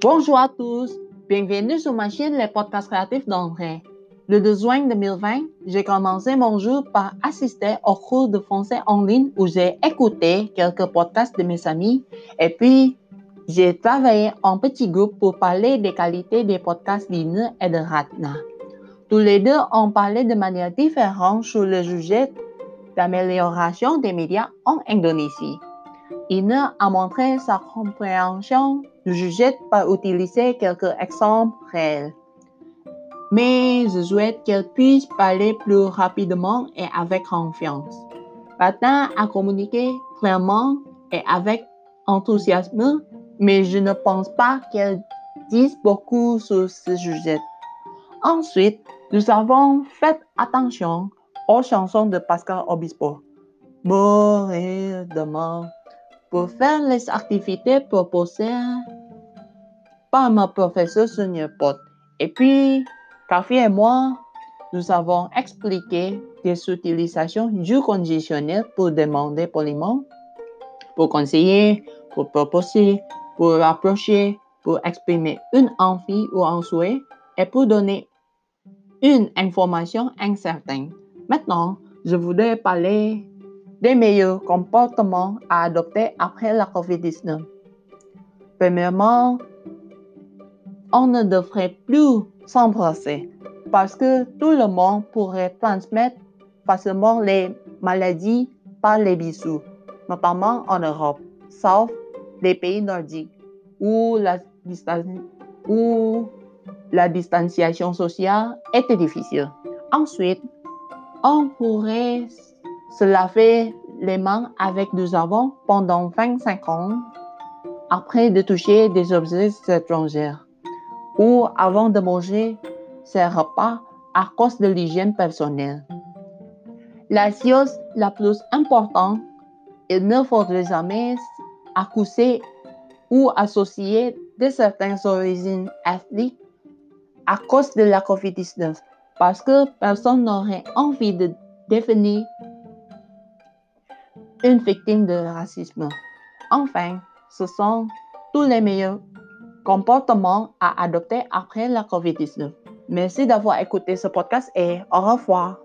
Bonjour à tous, bienvenue sur ma chaîne Les Podcasts Créatifs d'André. Le 2 juin 2020, j'ai commencé mon jour par assister au cours de français en ligne où j'ai écouté quelques podcasts de mes amis et puis j'ai travaillé en petit groupe pour parler des qualités des podcasts d'Ine et de Ratna. Tous les deux ont parlé de manière différente sur le sujet d'amélioration des médias en Indonésie. Ine a montré sa compréhension du sujet par utiliser quelques exemples réels. Mais je souhaite qu'elle puisse parler plus rapidement et avec confiance. Ratna a communiqué clairement et avec enthousiasme, mais je ne pense pas qu'elle dise beaucoup sur ce sujet. Ensuite, nous avons fait attention aux chansons de Pascal Obispo. Mourir demain. Pour faire les activités proposées par ma professeur Sonia Pot. Et puis, Kafi et moi, nous avons expliqué des utilisations du conditionnel pour demander poliment, pour conseiller, pour proposer, pour rapprocher, pour exprimer une envie ou un souhait et pour donner une information incertaine. Maintenant, je voudrais parler des meilleurs comportements à adopter après la COVID-19. Premièrement, on ne devrait plus s'embrasser parce que tout le monde pourrait transmettre facilement les maladies par les bisous, notamment en Europe, sauf les pays nordiques où la, où la distanciation sociale était difficile. Ensuite, on pourrait se laver les mains avec du savon pendant 25 ans après de toucher des objets étrangers ou avant de manger ses repas à cause de l'hygiène personnelle. La chose la plus importante, il ne faudrait jamais accuser ou associer de certaines origines ethniques à cause de la COVID-19 parce que personne n'aurait envie de devenir une victime de racisme. Enfin, ce sont tous les meilleurs comportements à adopter après la COVID-19. Merci d'avoir écouté ce podcast et au revoir.